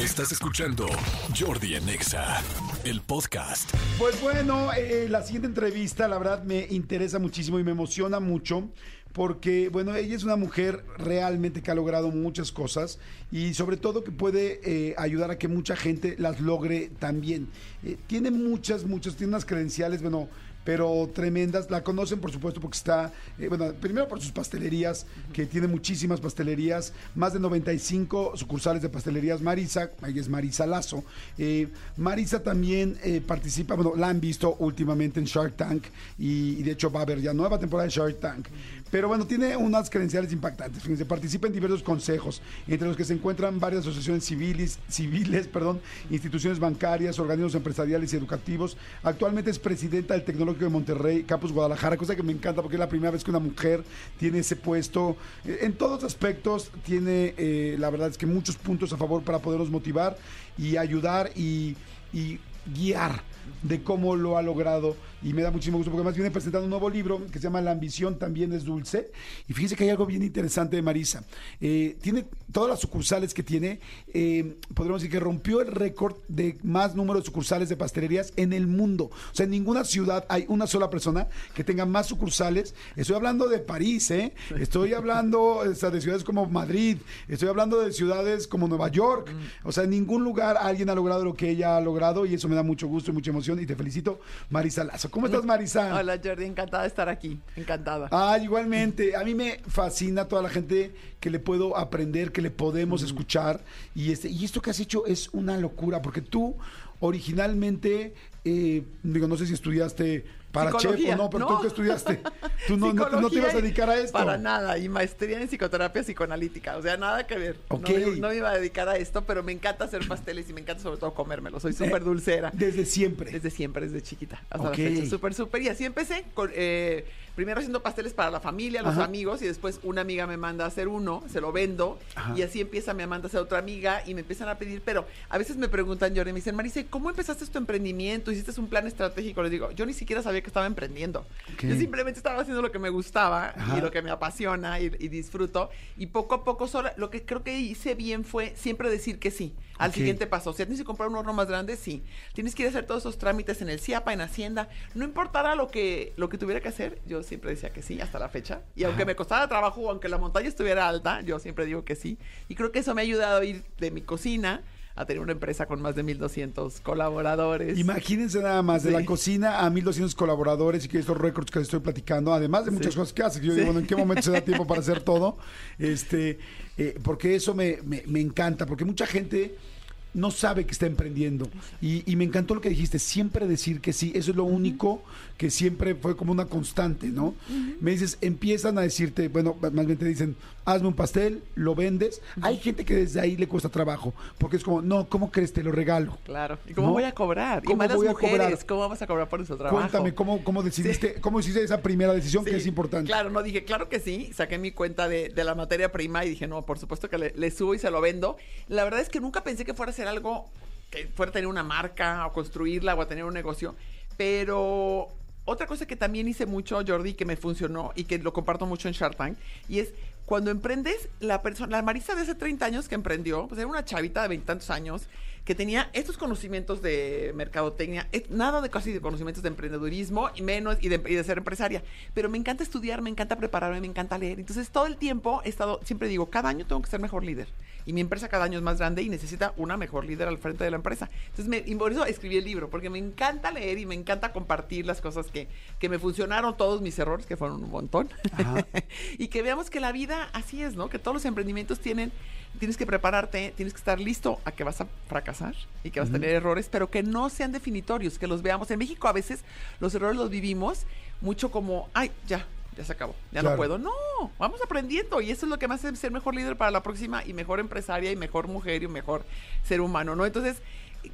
Estás escuchando Jordi en Exa, el podcast. Pues bueno, eh, la siguiente entrevista, la verdad, me interesa muchísimo y me emociona mucho. Porque, bueno, ella es una mujer realmente que ha logrado muchas cosas y sobre todo que puede eh, ayudar a que mucha gente las logre también. Eh, tiene muchas, muchas, tiene unas credenciales, bueno, pero tremendas. La conocen, por supuesto, porque está, eh, bueno, primero por sus pastelerías, que tiene muchísimas pastelerías, más de 95 sucursales de pastelerías. Marisa, ahí es Marisa Lazo. Eh, Marisa también eh, participa, bueno, la han visto últimamente en Shark Tank y, y de hecho va a haber ya nueva temporada de Shark Tank. Pero bueno, tiene unas credenciales impactantes. Fíjense, participa en diversos consejos, entre los que se encuentran varias asociaciones civiles, civiles perdón, instituciones bancarias, organismos empresariales y educativos. Actualmente es presidenta del Tecnológico de Monterrey, Campus Guadalajara, cosa que me encanta porque es la primera vez que una mujer tiene ese puesto. Eh, En todos aspectos tiene, eh, la verdad es que muchos puntos a favor para podernos motivar y ayudar y, y guiar de cómo lo ha logrado y me da muchísimo gusto porque además viene presentando un nuevo libro que se llama La ambición también es dulce. Y fíjense que hay algo bien interesante de Marisa. Eh, tiene todas las sucursales que tiene eh, podríamos decir que rompió el récord de más número de sucursales de pastelerías en el mundo. O sea en ninguna ciudad hay una sola persona que tenga más sucursales. Estoy hablando de París ¿eh? estoy hablando o sea, de ciudades como Madrid. Estoy hablando de ciudades como Nueva York. O sea en ningún lugar alguien ha logrado lo que ella ha logrado y eso me da mucho gusto y mucha emoción y te felicito Marisa Lazo ¿cómo estás Marisa? Hola Jordi, encantada de estar aquí, encantada. Ah, igualmente. A mí me fascina toda la gente que le puedo aprender, que le podemos escuchar. Y, este, y esto que has hecho es una locura, porque tú originalmente, eh, digo, no sé si estudiaste para chef o no, pero no. tú que estudiaste. Tú no, no, no te ibas a dedicar a esto. Para nada, y maestría en psicoterapia psicoanalítica, o sea, nada que ver. No Ok. me- No, me iba a dedicar a esto, pero me encanta hacer pasteles y me encanta sobre todo comérmelos. Soy súper dulcera. Desde siempre. Desde siempre, desde chiquita, hasta Ok. la fecha. Súper, súper. Y así empecé, con, eh, primero haciendo pasteles para la familia, los Ajá. amigos, y después una amiga me manda a hacer uno, se lo vendo, Ajá. y así empieza, me manda a hacer otra amiga, y me empiezan a pedir, pero a veces me preguntan, Jordi, me dicen, Marisa, ¿cómo empezaste tu emprendimiento? ¿Hiciste un plan estratégico? Les digo, yo ni siquiera sabía que estaba emprendiendo. Yo simplemente estaba haciendo lo que me gustaba Ajá. y lo que me apasiona y, y disfruto, y poco a poco, sola, lo que creo que hice bien fue siempre decir que sí al siguiente paso. O sea, tienes que comprar un horno más grande, sí. Tienes que ir a hacer todos esos trámites en el CIAPA, en Hacienda. No importara lo que, lo que tuviera que hacer, yo siempre decía que sí, hasta la fecha. Y aunque me costara trabajo, aunque la montaña estuviera alta, yo siempre digo que sí. Y creo que eso me ha ayudado a ir de mi cocina a tener una empresa con más de 1200 colaboradores. Imagínense nada más, de Sí. la cocina a 1200 colaboradores y que estos récords que les estoy platicando, además de muchas Sí. cosas que haces, que yo Sí. digo, bueno, ¿en qué momento se da tiempo para hacer todo? Este, eh, porque eso me, me- me encanta, porque mucha gente no sabe que está emprendiendo. Y, y me encantó lo que dijiste, siempre decir que sí, eso es lo único que siempre fue como una constante, ¿no? Me dices, empiezan a decirte, bueno, más bien te dicen, hazme un pastel, lo vendes. Hay gente que desde ahí le cuesta trabajo, porque es como, no, ¿cómo crees? Te lo regalo. Claro. ¿Y cómo ¿No? voy a cobrar? ¿Cómo y más las voy a mujeres, cobrar? ¿cómo vamos a cobrar por nuestro trabajo? Cuéntame, ¿cómo, cómo decidiste, cómo hiciste esa primera decisión que es importante? Claro, no dije, claro que sí. Saqué mi cuenta de, de la materia prima y dije, no, por supuesto que le, le subo y se lo vendo. La verdad es que nunca pensé que fuera a ser algo que fuera tener una marca o construirla o tener un negocio. Pero otra cosa que también hice mucho, Jordi, que me funcionó y que lo comparto mucho en Shark Tank, y es cuando emprendes, la persona, la Marisa de hace 30 años que emprendió, pues era una chavita de veintitantos años que tenía estos conocimientos de mercadotecnia, nada de casi de conocimientos de emprendedurismo y menos y de, y de ser empresaria. Pero me encanta estudiar, me encanta prepararme, me encanta leer. Entonces todo el tiempo he estado, siempre digo, cada año tengo que ser mejor líder. Y mi empresa cada año es más grande y necesita una mejor líder al frente de la empresa. Entonces me, y por eso escribí el libro, porque me encanta leer y me encanta compartir las cosas que, que me funcionaron, todos mis errores, que fueron un montón. Y que veamos que la vida así es, ¿no? Que todos los emprendimientos tienen, tienes que prepararte, tienes que estar listo a que vas a fracasar y que vas a tener errores, pero que no sean definitorios, que los veamos. En México a veces los errores los vivimos mucho como, ay, ya, ya se acabó, ya Claro. no puedo. No, vamos aprendiendo y eso es lo que me hace ser mejor líder para la próxima y mejor empresaria y mejor mujer y mejor ser humano, ¿no? Entonces,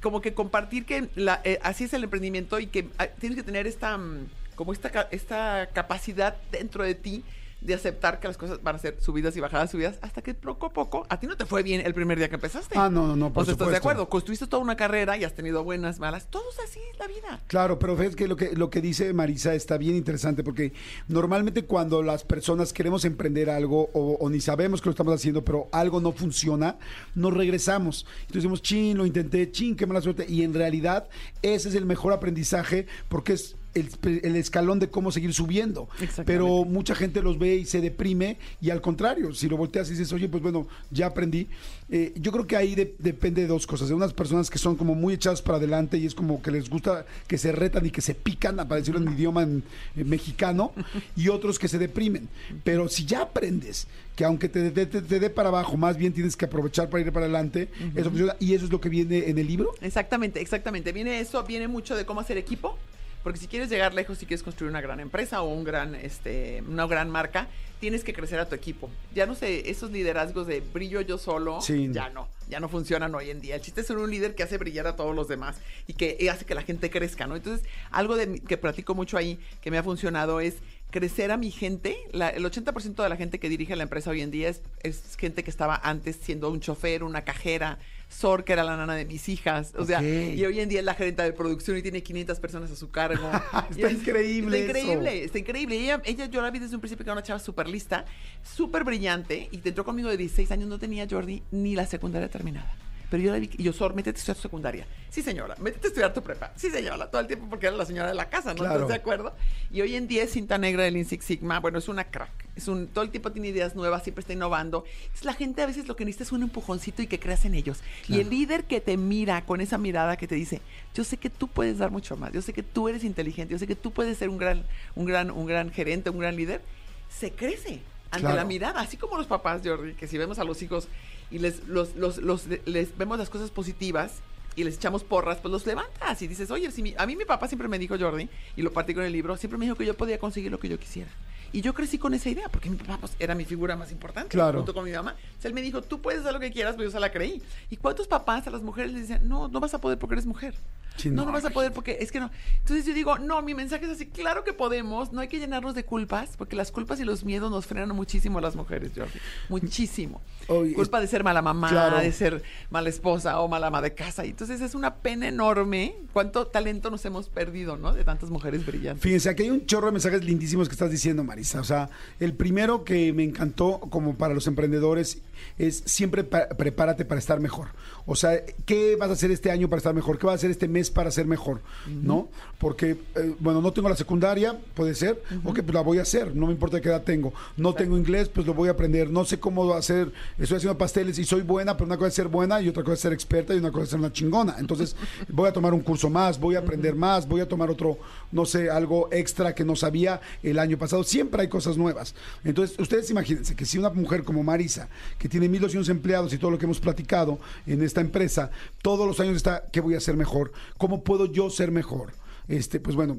como que compartir que la- eh, así es el emprendimiento y que ah, tienes que tener esta, mm, como esta, esta capacidad dentro de ti de aceptar que las cosas van a ser subidas y bajadas, subidas, hasta que poco a poco, a ti no te fue bien el primer día que empezaste. Ah, no, no, no, por O sea, ¿estás de acuerdo? Construiste toda una carrera y has tenido buenas, malas. Todo es así, la vida. Claro, pero ves que lo que lo que dice Marisa está bien interesante porque normalmente cuando las personas queremos emprender algo o, o ni sabemos que lo estamos haciendo, pero algo no funciona, nos regresamos. Entonces decimos, chin, lo intenté, chin, qué mala suerte. Y en realidad ese es el mejor aprendizaje porque es el, el escalón de cómo seguir subiendo. Pero mucha gente los ve y se deprime y al contrario, si lo volteas y dices, oye, pues bueno, ya aprendí. Eh, yo creo que ahí de- depende de dos cosas. De unas personas que son como muy echadas para adelante y es como que les gusta que se retan y que se pican, para decirlo en idioma en- en mexicano, y otros que se deprimen. Pero si ya aprendes que aunque te te, te dé para abajo, más bien tienes que aprovechar para ir para adelante, eso funciona. Y eso es lo que viene en el libro. Exactamente, exactamente. Viene eso, viene mucho de cómo hacer equipo. Porque si quieres llegar lejos, si quieres construir una gran empresa o un gran, este, una gran marca, tienes que crecer a tu equipo. Ya no sé, esos liderazgos de brillo yo solo, Sí. ya no, ya no funcionan hoy en día. El chiste es ser un líder que hace brillar a todos los demás y que hace que la gente crezca, ¿no? Entonces, algo de, que platico mucho ahí que me ha funcionado es crecer a mi gente. La- el 80% de la gente que dirige la empresa hoy en día es, es gente que estaba antes siendo un chofer, una cajera, Sor, que era la nana de mis hijas. O sea, y hoy en día es la gerente de producción y tiene 500 personas a su cargo. Está es- increíble Está eso. increíble, está increíble. Ella, ella, yo la vi desde un principio que era una chava súper lista, súper brillante, y te entró conmigo de 16 años, no tenía Jordi ni la secundaria terminada. Pero yo la vi, y yo, Sor, métete a estudiar tu secundaria. Sí, señora, métete a estudiar tu prepa. Sí, señora, todo el tiempo porque era la señora de la casa, ¿no? Claro. ¿Estás de acuerdo? Y hoy en día es cinta negra del Six Sigma, bueno, es una crack. Es un, todo el tiempo tiene ideas nuevas, siempre está innovando. Es la gente a veces lo que necesita es un empujoncito y que creas en ellos. Y el líder que te mira con esa mirada que te dice, yo sé que tú puedes dar mucho más, yo sé que tú eres inteligente, yo sé que tú puedes ser un gran, un gran, un gran gerente, un gran líder, se crece ante Claro. la mirada, así como los papás, Jordi, que si vemos a los hijos y les, los, los, los- les vemos las cosas positivas y les echamos porras, pues los levantas y dices, oye, si mi- a mí mi papá siempre me dijo, Jordi, y lo partí con el libro, siempre me dijo que yo podía conseguir lo que yo quisiera. Y yo crecí con esa idea, porque mi papá pues, era mi figura más importante, Claro. junto con mi mamá. Entonces él me dijo, tú puedes hacer lo que quieras, pues yo se la creí. ¿Y cuántos papás a las mujeres les dicen, no, no vas a poder porque eres mujer? Sí, no, no, no vas a poder porque es que no. Entonces yo digo, no, mi mensaje es así, claro que podemos, no hay que llenarnos de culpas, porque las culpas y los miedos nos frenan muchísimo a las mujeres, Jordi. Muchísimo. Oye, Culpa de ser mala mamá, Claro. de ser mala esposa o mala ama de casa. Y entonces es una pena enorme cuánto talento nos hemos perdido, ¿no? De tantas mujeres brillantes. Fíjense, aquí hay un chorro de mensajes lindísimos que estás diciendo, Marisa. O sea, el primero que me encantó como para los emprendedores es siempre pa- prepárate para estar mejor. O sea, ¿qué vas a hacer este año para estar mejor? ¿Qué vas a hacer este mes para ser mejor? ¿No? Porque, eh, bueno, no tengo la secundaria, puede ser. Ok, pues la voy a hacer, no me importa qué edad tengo. No tengo inglés, pues lo voy a aprender. No sé cómo hacer, estoy haciendo pasteles y soy buena, pero una cosa es ser buena y otra cosa es ser experta y una cosa es ser una chingona. Entonces, voy a tomar un curso más, voy a aprender más, voy a tomar otro, no sé, algo extra que no sabía el año pasado. Siempre hay cosas nuevas. Entonces, ustedes imagínense que si una mujer como Marisa, que tiene 1.200 empleados y todo lo que hemos platicado en esta empresa, todos los años está, ¿qué voy a hacer mejor? ¿Cómo puedo yo ser mejor? Este, pues bueno,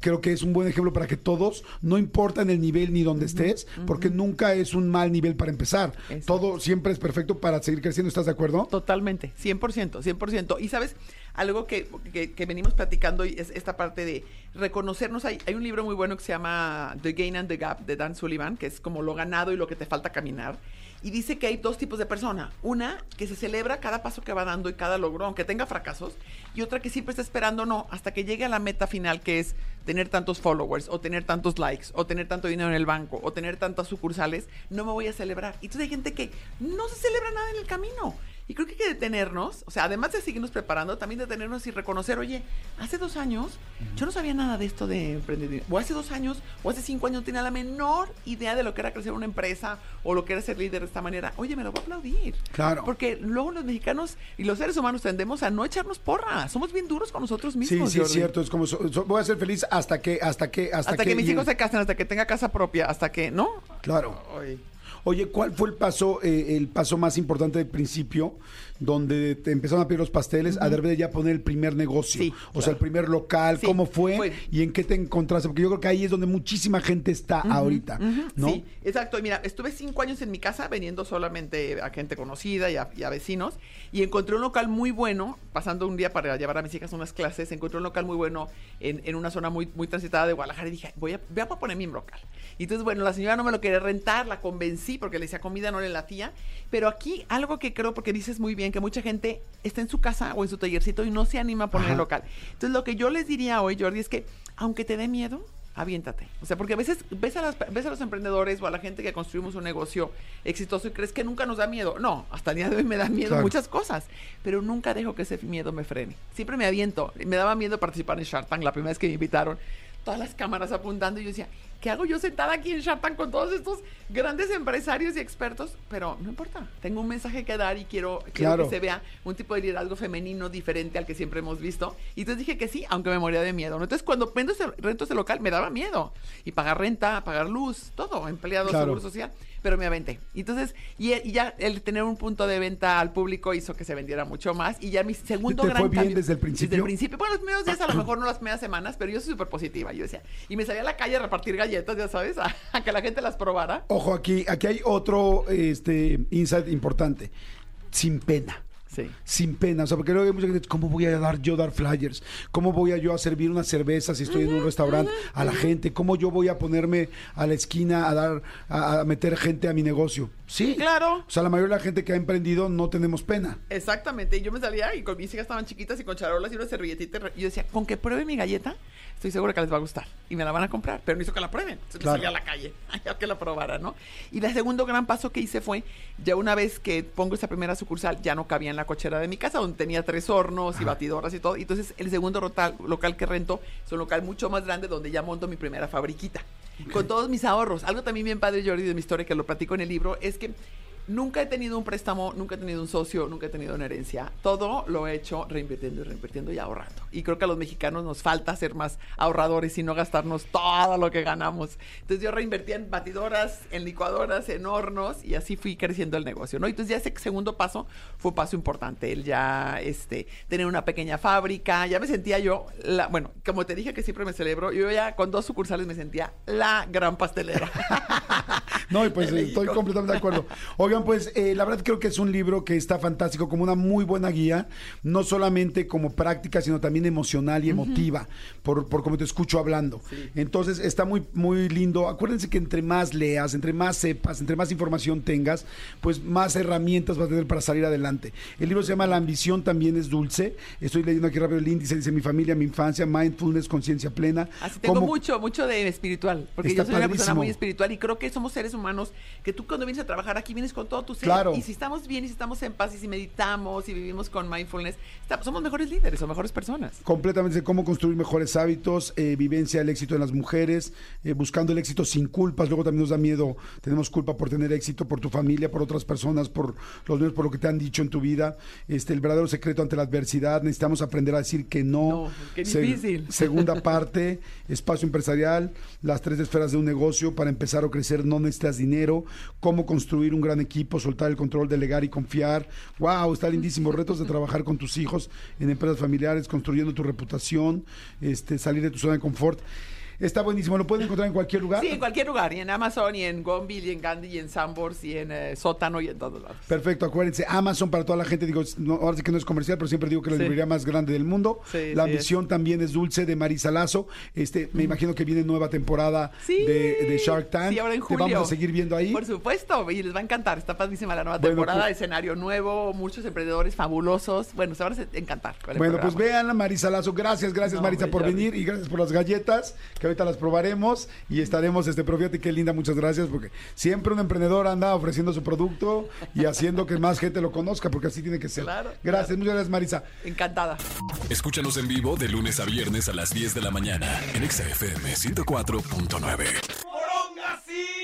creo que es un buen ejemplo para que todos, no importa en el nivel ni donde estés, porque nunca es un mal nivel para empezar. Exacto. Todo siempre es perfecto para seguir creciendo. ¿Estás de acuerdo? Totalmente, 100%, 100%. Y sabes, algo que, que- que venimos platicando es esta parte de reconocernos. Hay, hay un libro muy bueno que se llama The Gain and the Gap de Dan Sullivan, que es como lo ganado y lo que te falta caminar. Y dice que hay dos tipos de persona. Una que se celebra cada paso que va dando y cada logro, aunque tenga fracasos. Y otra que siempre está esperando, no, hasta que llegue a la meta final, que es tener tantos followers, o tener tantos likes, o tener tanto dinero en el banco, o tener tantas sucursales, no me voy a celebrar. Y entonces hay gente que no se celebra nada en el camino. Y creo que hay que detenernos, o sea, además de seguirnos preparando, también detenernos y reconocer, oye, hace dos años yo no sabía nada de esto de emprendimiento, o hace dos años, o hace cinco años no tenía la menor idea de lo que era crecer una empresa, o lo que era ser líder de esta manera. Oye, me lo voy a aplaudir. Claro. Porque luego los mexicanos y los seres humanos tendemos a no echarnos porra, somos bien duros con nosotros Sí, mismos. sí, es Jordi. cierto. Es como, so- so- voy a ser feliz hasta que, hasta que, hasta, Hasta, que, mis y- hijos se casen, hasta que tenga casa propia, hasta que, ¿no? Claro. Ay. Oye, ¿cuál fue el paso, eh, el paso más importante del principio? Donde te empezaron a pedir los pasteles, a de repente ya poner el primer negocio, Sí, o sea, el primer local, Sí, cómo fue fue- y en qué te encontraste, porque yo creo que ahí es donde muchísima gente está ahorita, ¿no? Sí, exacto. Y mira, estuve cinco años en mi casa vendiendo solamente a gente conocida y a, y a vecinos. Y encontré un local muy bueno, pasando un día para llevar a mis hijas unas clases, encontré un local muy bueno en, en una zona muy, muy transitada de Guadalajara y dije, voy a, voy a poner mi local. Y entonces, bueno, la señora no me lo quería rentar, la convencí porque le decía comida, no le latía. Pero aquí algo que creo, porque dices muy bien, que mucha gente está en su casa o en su tallercito y no se anima a poner el local. Entonces, lo que yo les diría hoy, Jordi, es que aunque te dé miedo, aviéntate. O sea, porque a veces ves a, las- ves a los emprendedores o a la gente que construimos un negocio exitoso y crees que nunca nos da miedo. No, hasta el día de hoy me da miedo Claro. muchas cosas, pero nunca dejo que ese miedo me frene. Siempre me aviento. Me daba miedo participar en Shark Tank la primera vez que me invitaron. Todas las cámaras apuntando y yo decía, ¿qué hago yo sentada aquí en Shark Tank con todos estos grandes empresarios y expertos? Pero no importa, tengo un mensaje que dar y quiero, quiero Claro. que se vea un tipo de liderazgo femenino diferente al que siempre hemos visto. Y entonces dije que sí, aunque me moría de miedo. Entonces, cuando vendo ese, rento ese local, me daba miedo. Y pagar renta, pagar luz, todo, empleado, Claro. seguro social. Pero me aventé. Entonces, y, y ya el tener un punto de venta al público hizo que se vendiera mucho más. Y ya mi segundo ¿Te gran fue bien cambio- desde el principio? Desde el principio. Bueno, los primeros días, a lo mejor no las primeras semanas, pero yo soy súper positiva. Yo decía, y me salía a la calle a repartir galletas, ya sabes, a, a que la gente las probara. Ojo, aquí, aquí hay otro este, insight importante, sin pena. Sí. sin pena, o sea, porque luego hay mucha gente, ¿cómo voy a dar yo dar flyers? ¿Cómo voy a yo a servir una cerveza si estoy en un restaurante a la gente? ¿Cómo yo voy a ponerme a la esquina a dar, a, a meter gente a mi negocio? Sí. Claro. O sea, la mayoría de la gente que ha emprendido no tenemos pena. Exactamente, y yo me salía y con mis hijas estaban chiquitas y con charolas y una servilletita. y yo decía, con que pruebe mi galleta, estoy segura que les va a gustar. Y me la van a comprar, pero no hizo que la prueben. Entonces Claro. me salía a la calle a que la probara, ¿no? Y el segundo gran paso que hice fue, ya una vez que pongo esa primera sucursal, ya no cabía en la cochera de mi casa, donde tenía tres hornos y batidoras y todo. Y entonces el segundo rotal- local que rento es un local mucho más grande donde ya monto mi primera fabriquita. Con todos mis ahorros. Algo también bien padre, Jordi, de mi historia, que lo platico en el libro, es que Nunca he tenido un préstamo, nunca he tenido un socio, nunca he tenido una herencia. Todo lo he hecho reinvirtiendo y reinvirtiendo y ahorrando. Y creo que a los mexicanos nos falta ser más ahorradores y no gastarnos todo lo que ganamos. Entonces yo reinvertía en batidoras, en licuadoras, en hornos y así fui creciendo el negocio, ¿no? Entonces ya ese segundo paso fue un paso importante. El ya este, tener una pequeña fábrica, ya me sentía yo, bueno, como te dije que siempre me celebro, yo ya con dos sucursales me sentía la gran pastelera. No, y pues De estoy completamente de acuerdo. Oigan, pues eh, la verdad creo que es un libro que está fantástico, como una muy buena guía, no solamente como práctica, sino también emocional y emotiva, por, por como te escucho hablando. Entonces está muy, muy lindo. Acuérdense que entre más leas, entre más sepas, entre más información tengas, pues más herramientas vas a tener para salir adelante. El libro se llama La ambición también es dulce. Estoy leyendo aquí rápido el índice, dice mi familia, mi infancia, mindfulness, conciencia plena. Así tengo mucho, mucho de espiritual, porque Está yo soy una persona muy espiritual y creo que somos seres humanos que tú cuando vienes a trabajar aquí vienes con todo tu ser. Claro. Y si estamos bien y si estamos en paz y si meditamos y vivimos con mindfulness, somos mejores líderes o mejores personas. completamente cómo construir mejores hábitos, eh, vivencia del éxito en las mujeres, eh, buscando el éxito sin culpas. Luego también nos da miedo, tenemos culpa por tener éxito, por tu familia, por otras personas, por los medios, por lo que te han dicho en tu vida. Este, el verdadero secreto ante la adversidad. Necesitamos aprender a decir que no. No, qué difícil. segunda parte, espacio empresarial, las tres esferas de un negocio. Para empezar o crecer no dinero. Cómo construir un gran equipo, soltar el control, delegar y confiar. Wow, está lindísimo. Retos de trabajar con tus hijos en empresas familiares, construyendo tu reputación, este, salir de tu zona de confort. Está buenísimo. Lo pueden encontrar en cualquier lugar. Sí, en cualquier lugar, y en Amazon, y en Gonville, y en Gandhi, y en Sambors, y en eh, Sótano, y en todos lados. Perfecto, acuérdense, Amazon para toda la gente, digo, no, ahora sí que no es comercial, pero siempre digo que la Sí. librería más grande del mundo. Sí, la sí ambición también es dulce de Marisa Lazo. Este, me imagino que viene nueva temporada Sí. de, de Shark Tank. Sí, ahora en Te julio. vamos a seguir viendo ahí. Por supuesto, y les va a encantar. Está padrísima la nueva Bueno, temporada, pues- escenario nuevo, muchos emprendedores fabulosos. Bueno, se van a encantar. Bueno, pues vean a Marisa Lazo. Gracias, gracias No, Marisa hombre, por venir y gracias por las galletas, que ahorita las probaremos y estaremos, este, pero fíjate qué linda, muchas gracias, porque siempre un emprendedor anda ofreciendo su producto y haciendo que más gente lo conozca, porque así tiene que ser. Claro, gracias, claro. muchas gracias Marisa. Encantada. Escúchanos en vivo de lunes a viernes a las 10 de la mañana en Exa FM 104.9.